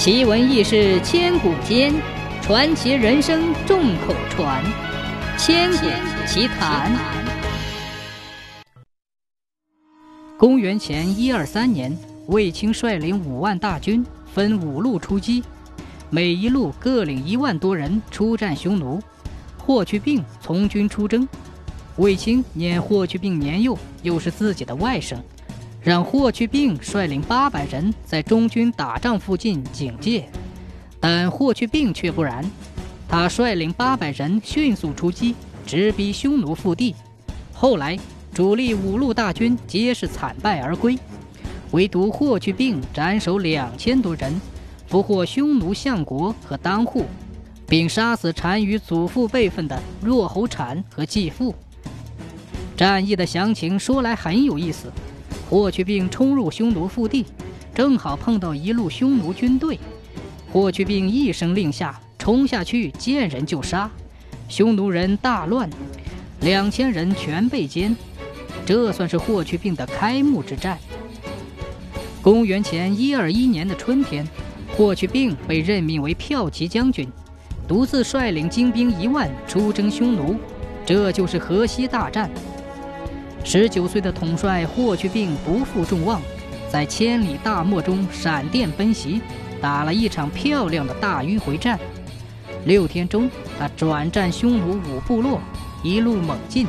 奇闻异事千古间，传奇人生众口传。千古奇谈。公元前一二三年，卫青率领五万大军，分五路出击，每一路各领一万多人出战匈奴。霍去病从军出征，卫青念霍去病年幼，又是自己的外甥。让霍去病率领八百人在中军打仗附近警戒，但霍去病却不然，他率领八百人迅速出击，直逼匈奴腹地。后来主力五路大军皆是惨败而归，唯独霍去病斩首两千多人，俘获匈奴相国和当户，并杀死单于祖父辈分的若侯产和继父。战役的详情说来很有意思。霍去病冲入匈奴腹地，正好碰到一路匈奴军队。霍去病一声令下，冲下去见人就杀，匈奴人大乱，两千人全被歼。这算是霍去病的开幕之战。公元前一二一年的春天，霍去病被任命为骠骑将军，独自率领精兵一万出征匈奴，这就是河西大战。十九岁的统帅霍去病不负众望，在千里大漠中闪电奔袭，打了一场漂亮的大迂回战。六天中，他转战匈奴五部落，一路猛进，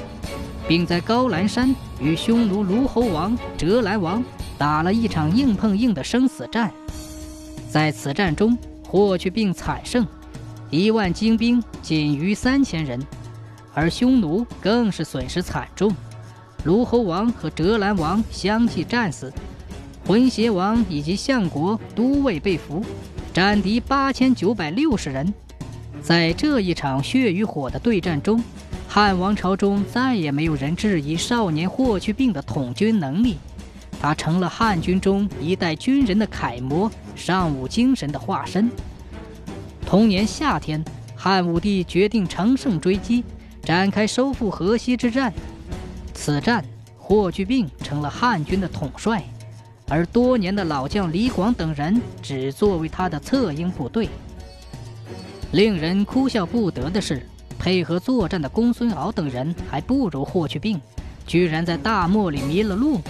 并在高兰山与匈奴卢侯王折兰王打了一场硬碰硬的生死战。在此战中，霍去病惨胜，一万精兵仅余三千人，而匈奴更是损失惨重。卢侯王和折兰王相继战死，浑邪王以及相国都尉被俘，斩敌八千九百六十人。在这一场血与火的对战中，汉王朝中再也没有人质疑少年霍去病的统军能力，他成了汉军中一代军人的楷模，尚武精神的化身。同年夏天，汉武帝决定乘胜追击，展开收复河西之战。此战，霍去病成了汉军的统帅，而多年的老将李广等人只作为他的策应部队。令人哭笑不得的是，配合作战的公孙敖等人还不如霍去病，居然在大漠里迷了路，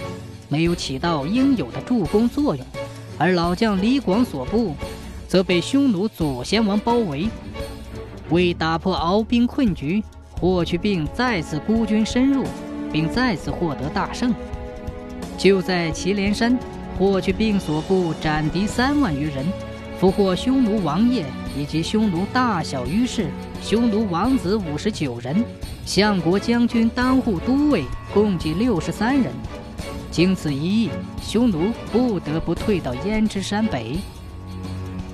没有起到应有的助攻作用。而老将李广所部，则被匈奴左贤王包围。为打破敖兵困局，霍去病再次孤军深入。并再次获得大胜。就在祁连山，霍去病所部斩敌三万余人，俘获匈奴王爷以及匈奴大小于氏、匈奴王子五十九人，相国将军当户都尉共计六十三人。经此一役，匈奴不得不退到胭脂山北。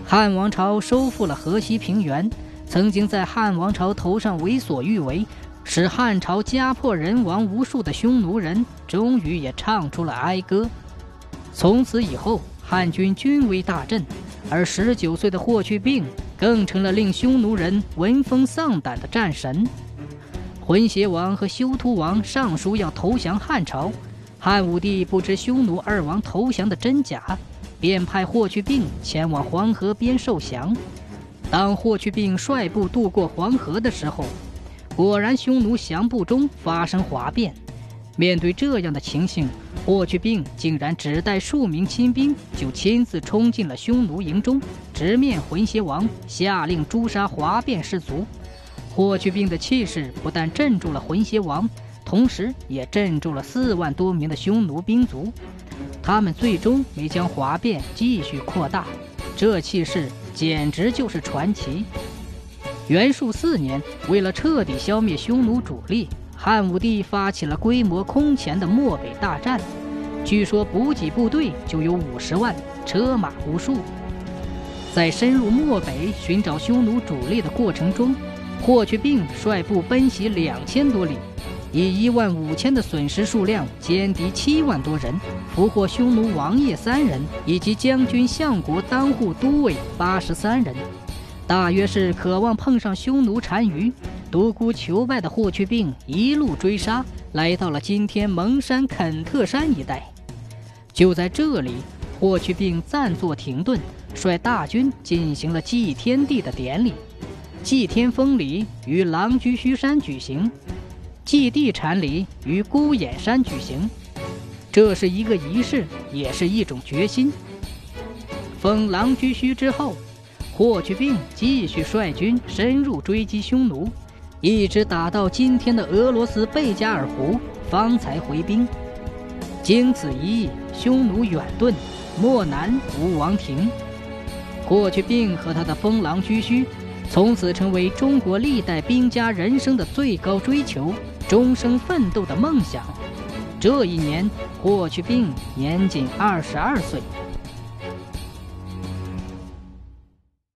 汉王朝收复了河西平原，曾经在汉王朝头上为所欲为。使汉朝家破人亡无数的匈奴人，终于也唱出了哀歌。从此以后，汉军军威大振，而十九岁的霍去病更成了令匈奴人闻风丧胆的战神。浑邪王和休屠王上书要投降汉朝，汉武帝不知匈奴二王投降的真假，便派霍去病前往黄河边受降。当霍去病率部渡过黄河的时候，果然，匈奴降部中发生哗变。面对这样的情形，霍去病竟然只带数名亲兵，就亲自冲进了匈奴营中，直面浑邪王，下令诛杀哗变士卒。霍去病的气势不但镇住了浑邪王，同时也镇住了四万多名的匈奴兵卒。他们最终没将哗变继续扩大，这气势简直就是传奇。元术四年，为了彻底消灭匈奴主力，汉武帝发起了规模空前的漠北大战。据说补给部队就有五十万，车马无数。在深入漠北寻找匈奴主力的过程中，霍去病率部奔袭两千多里，以一万五千的损失数量歼敌七万多人，俘获匈奴王爷三人以及将军相国当户都尉八十三人。大约是渴望碰上匈奴单于，独孤求败的霍去病一路追杀，来到了今天蒙山肯特山一带。就在这里，霍去病暂作停顿，率大军进行了祭天地的典礼。祭天封礼于狼居胥山举行，祭地禅礼于孤眼山举行。这是一个仪式，也是一种决心。封狼居胥之后，霍去病继续率军深入追击匈奴，一直打到今天的俄罗斯贝加尔湖，方才回兵。经此一役，匈奴远遁，漠南无王庭。霍去病和他的封狼居胥。从此成为中国历代兵家人生的最高追求，终生奋斗的梦想。这一年，霍去病年仅二十二岁。